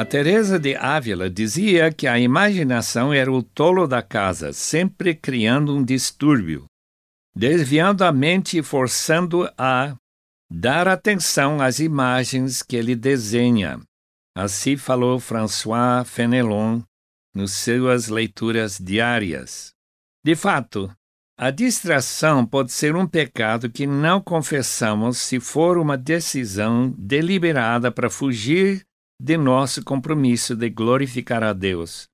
A Teresa de Ávila dizia que a imaginação era o tolo da casa, sempre criando um distúrbio desviando a mente e forçando a dar atenção às imagens que ele desenha. Assim falou François Fenelon nas suas leituras diárias. De fato, a distração pode ser um pecado que não confessamos se for uma decisão deliberada para fugir de nosso compromisso de glorificar a Deus,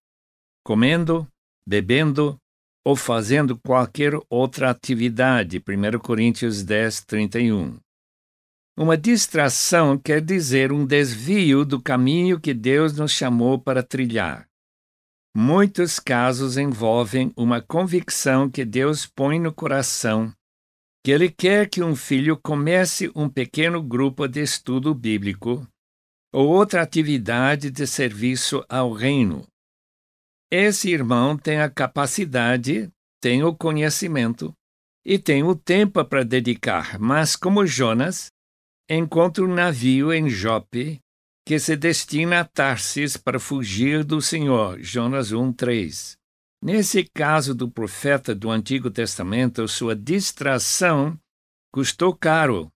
comendo, bebendo, ou fazendo qualquer outra atividade. 1 Coríntios 10, 31. Uma distração quer dizer um desvio do caminho que Deus nos chamou para trilhar. Muitos casos envolvem uma convicção que Deus põe no coração que Ele quer que um filho comece um pequeno grupo de estudo bíblico ou outra atividade de serviço ao reino. Esse irmão tem a capacidade, tem o conhecimento e tem o tempo para dedicar, mas como Jonas, encontra um navio em Jope que se destina a Tarsis para fugir do Senhor. Jonas 1:3. Nesse caso do profeta do Antigo Testamento, sua distração custou caro.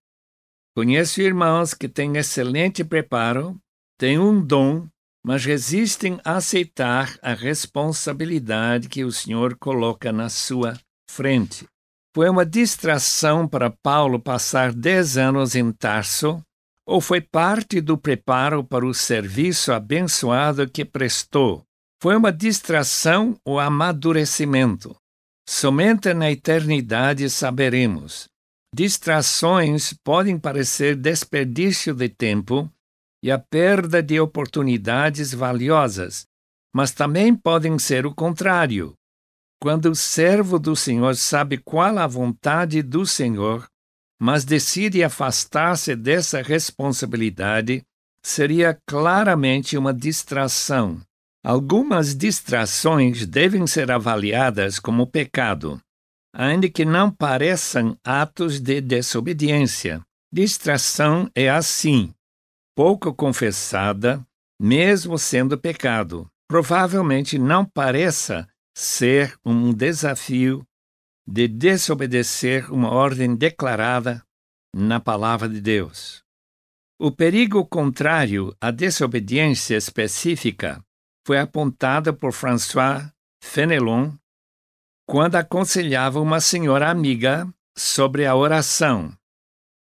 Conheço irmãos que têm excelente preparo, têm um dom mas resistem a aceitar a responsabilidade que o Senhor coloca na sua frente. Foi uma distração para Paulo passar dez anos em Tarso, ou foi parte do preparo para o serviço abençoado que prestou? Foi uma distração ou amadurecimento? Somente na eternidade saberemos. Distrações podem parecer desperdício de tempo, e a perda de oportunidades valiosas, mas também podem ser o contrário. Quando o servo do Senhor sabe qual a vontade do Senhor, mas decide afastar-se dessa responsabilidade, seria claramente uma distração. Algumas distrações devem ser avaliadas como pecado, ainda que não pareçam atos de desobediência. Distração é assim pouco confessada, mesmo sendo pecado. Provavelmente não pareça ser um desafio de desobedecer uma ordem declarada na palavra de Deus. O perigo contrário à desobediência específica foi apontado por François Fenelon quando aconselhava uma senhora amiga sobre a oração.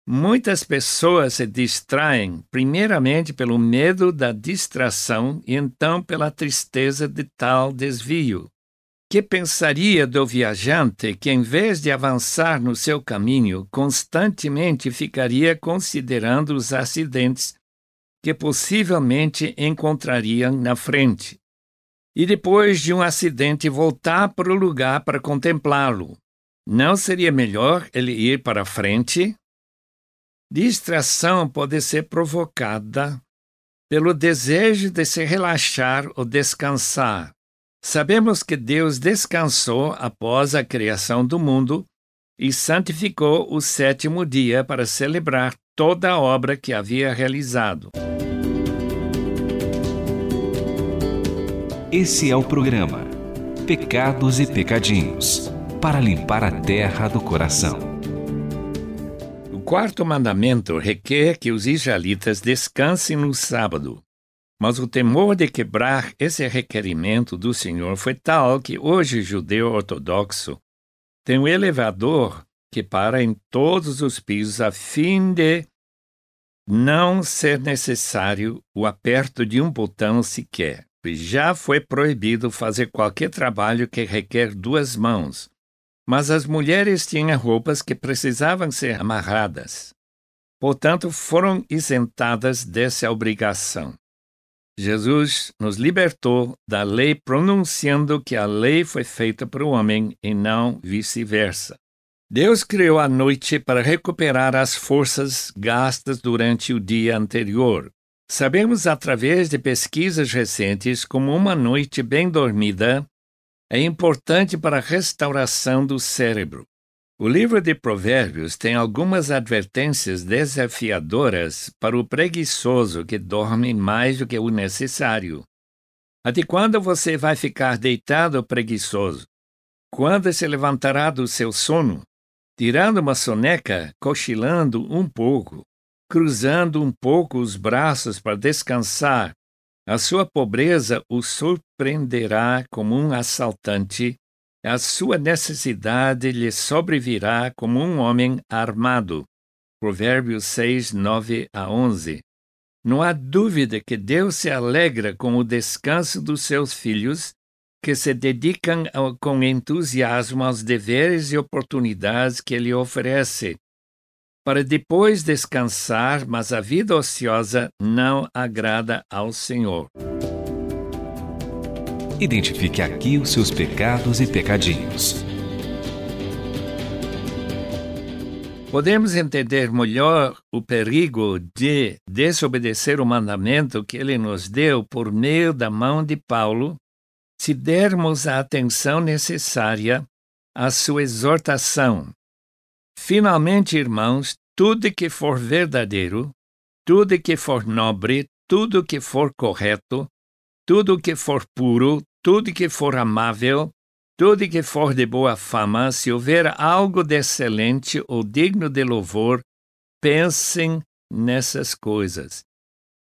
Muitas pessoas se distraem primeiramente pelo medo da distração e então pela tristeza de tal desvio. Que pensaria do viajante que, em vez de avançar no seu caminho, constantemente ficaria considerando os acidentes que possivelmente encontrariam na frente? E depois de um acidente voltar para o lugar para contemplá-lo. Não seria melhor ele ir para frente Distração pode ser provocada pelo desejo de se relaxar ou descansar. Sabemos que Deus descansou após a criação do mundo e santificou o sétimo dia para celebrar toda a obra que havia realizado. Esse é o programa Pecados e Pecadinhos para limpar a terra do coração quarto mandamento requer que os israelitas descansem no sábado. Mas o temor de quebrar esse requerimento do Senhor foi tal que hoje o judeu ortodoxo tem um elevador que para em todos os pisos a fim de não ser necessário o aperto de um botão sequer. Já foi proibido fazer qualquer trabalho que requer duas mãos, mas as mulheres tinham roupas que precisavam ser amarradas. Portanto, foram isentadas dessa obrigação. Jesus nos libertou da lei, pronunciando que a lei foi feita para o homem e não vice-versa. Deus criou a noite para recuperar as forças gastas durante o dia anterior. Sabemos através de pesquisas recentes como uma noite bem dormida é importante para a restauração do cérebro. O livro de Provérbios tem algumas advertências desafiadoras para o preguiçoso que dorme mais do que o necessário. Até quando você vai ficar deitado preguiçoso? Quando se levantará do seu sono? Tirando uma soneca, cochilando um pouco, cruzando um pouco os braços para descansar, a sua pobreza o surpreenderá como um assaltante a sua necessidade lhe sobrevirá como um homem armado. Provérbios 6, 9 a 11. Não há dúvida que Deus se alegra com o descanso dos seus filhos, que se dedicam com entusiasmo aos deveres e oportunidades que Ele oferece, para depois descansar, mas a vida ociosa não agrada ao Senhor. Identifique aqui os seus pecados e pecadinhos. Podemos entender melhor o perigo de desobedecer o mandamento que ele nos deu por meio da mão de Paulo, se dermos a atenção necessária à sua exortação. Finalmente, irmãos, tudo que for verdadeiro, tudo que for nobre, tudo que for correto, tudo que for puro, tudo que for amável, tudo que for de boa fama, se houver algo de excelente ou digno de louvor, pensem nessas coisas.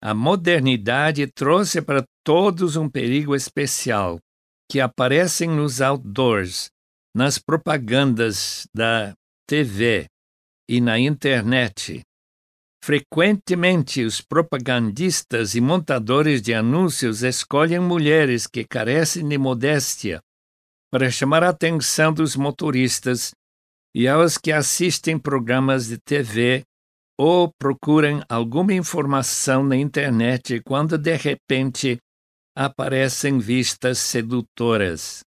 A modernidade trouxe para todos um perigo especial, que aparecem nos outdoors, nas propagandas da TV e na internet. Frequentemente, os propagandistas e montadores de anúncios escolhem mulheres que carecem de modéstia para chamar a atenção dos motoristas e aos que assistem programas de TV ou procuram alguma informação na internet quando de repente aparecem vistas sedutoras.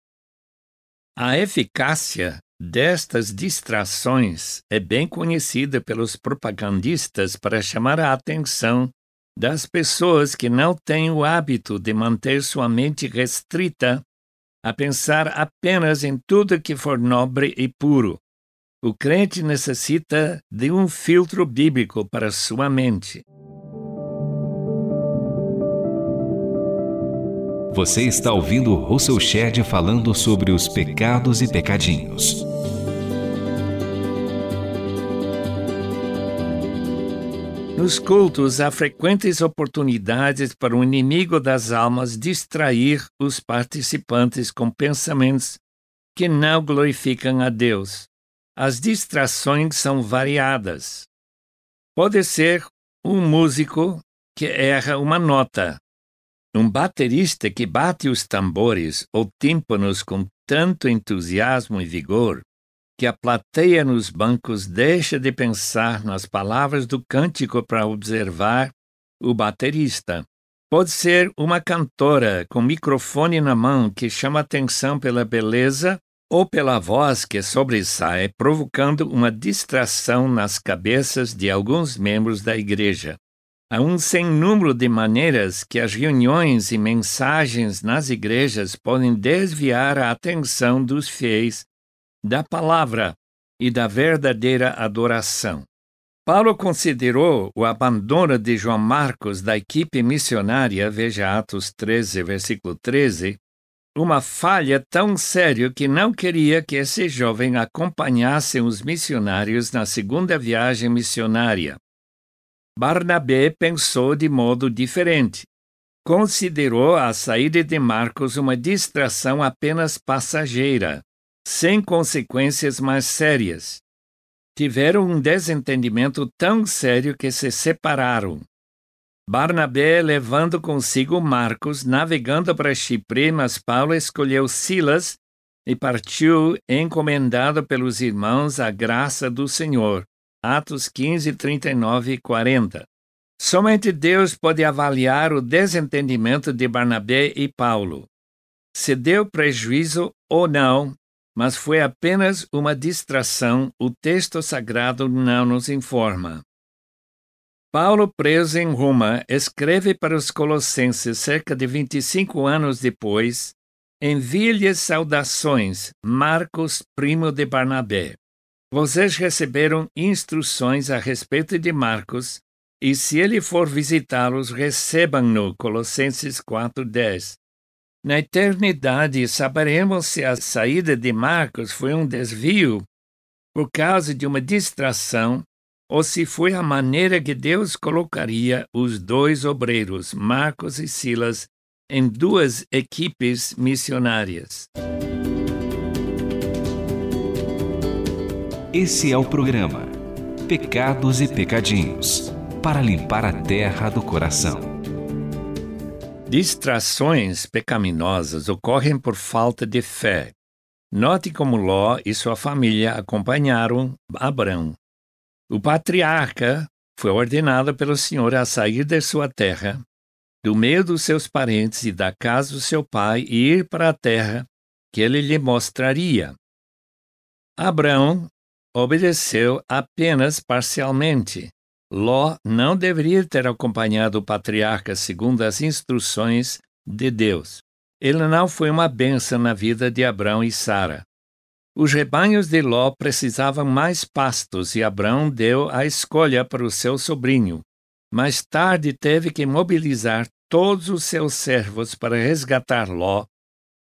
A eficácia destas distrações é bem conhecida pelos propagandistas para chamar a atenção das pessoas que não têm o hábito de manter sua mente restrita a pensar apenas em tudo que for nobre e puro. O crente necessita de um filtro bíblico para sua mente. Você está ouvindo Russell Shedd falando sobre os pecados e pecadinhos. Nos cultos há frequentes oportunidades para o inimigo das almas distrair os participantes com pensamentos que não glorificam a Deus. As distrações são variadas. Pode ser um músico que erra uma nota, um baterista que bate os tambores ou tímpanos com tanto entusiasmo e vigor que a plateia nos bancos deixa de pensar nas palavras do cântico para observar o baterista. Pode ser uma cantora com microfone na mão que chama atenção pela beleza ou pela voz que sobressai, provocando uma distração nas cabeças de alguns membros da igreja. Há um sem número de maneiras que as reuniões e mensagens nas igrejas podem desviar a atenção dos fiéis da palavra e da verdadeira adoração. Paulo considerou o abandono de João Marcos da equipe missionária, veja Atos 13, versículo 13, uma falha tão séria que não queria que esse jovem acompanhasse os missionários na segunda viagem missionária. Barnabé pensou de modo diferente. Considerou a saída de Marcos uma distração apenas passageira, sem consequências mais sérias. Tiveram um desentendimento tão sério que se separaram. Barnabé levando consigo Marcos, navegando para Chipre, mas Paulo escolheu Silas e partiu encomendado pelos irmãos à graça do Senhor. Atos 15, 39 e 40. Somente Deus pode avaliar o desentendimento de Barnabé e Paulo. Se deu prejuízo ou não, mas foi apenas uma distração, o texto sagrado não nos informa. Paulo, preso em Roma, escreve para os Colossenses cerca de 25 anos depois: Envie-lhes saudações, Marcos, primo de Barnabé. Vocês receberam instruções a respeito de Marcos, e se ele for visitá-los, recebam-no. Colossenses 4:10. Na eternidade, saberemos se a saída de Marcos foi um desvio por causa de uma distração ou se foi a maneira que Deus colocaria os dois obreiros, Marcos e Silas, em duas equipes missionárias. Esse é o programa Pecados e Pecadinhos para limpar a terra do coração. Distrações pecaminosas ocorrem por falta de fé. Note como Ló e sua família acompanharam Abrão o patriarca foi ordenado pelo Senhor a sair de sua terra, do meio dos seus parentes e da casa do seu pai, e ir para a terra que ele lhe mostraria. Abraão obedeceu apenas parcialmente. Ló não deveria ter acompanhado o patriarca segundo as instruções de Deus. Ele não foi uma bênção na vida de Abraão e Sara. Os rebanhos de Ló precisavam mais pastos e Abraão deu a escolha para o seu sobrinho. Mais tarde teve que mobilizar todos os seus servos para resgatar Ló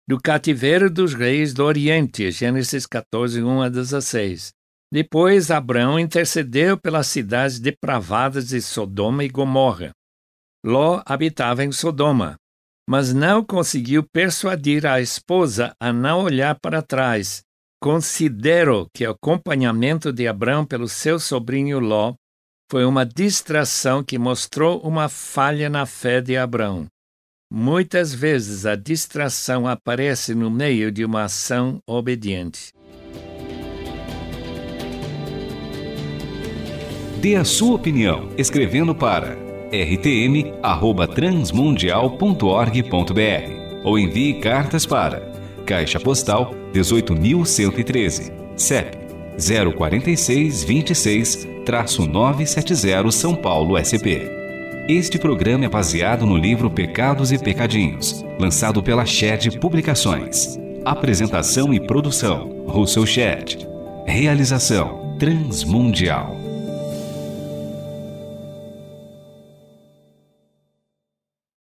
do cativeiro dos reis do Oriente, Gênesis 14, 1 a 16. Depois, Abraão intercedeu pelas cidades depravadas de Sodoma e Gomorra. Ló habitava em Sodoma, mas não conseguiu persuadir a esposa a não olhar para trás Considero que o acompanhamento de Abraão pelo seu sobrinho Ló foi uma distração que mostrou uma falha na fé de Abraão. Muitas vezes a distração aparece no meio de uma ação obediente. Dê a sua opinião escrevendo para rtm@transmundial.org.br ou envie cartas para Caixa Postal 18.113, CEP 046 26-970 São Paulo SP. Este programa é baseado no livro Pecados e Pecadinhos, lançado pela Shed Publicações. Apresentação e produção: Russell Shed. Realização: Transmundial.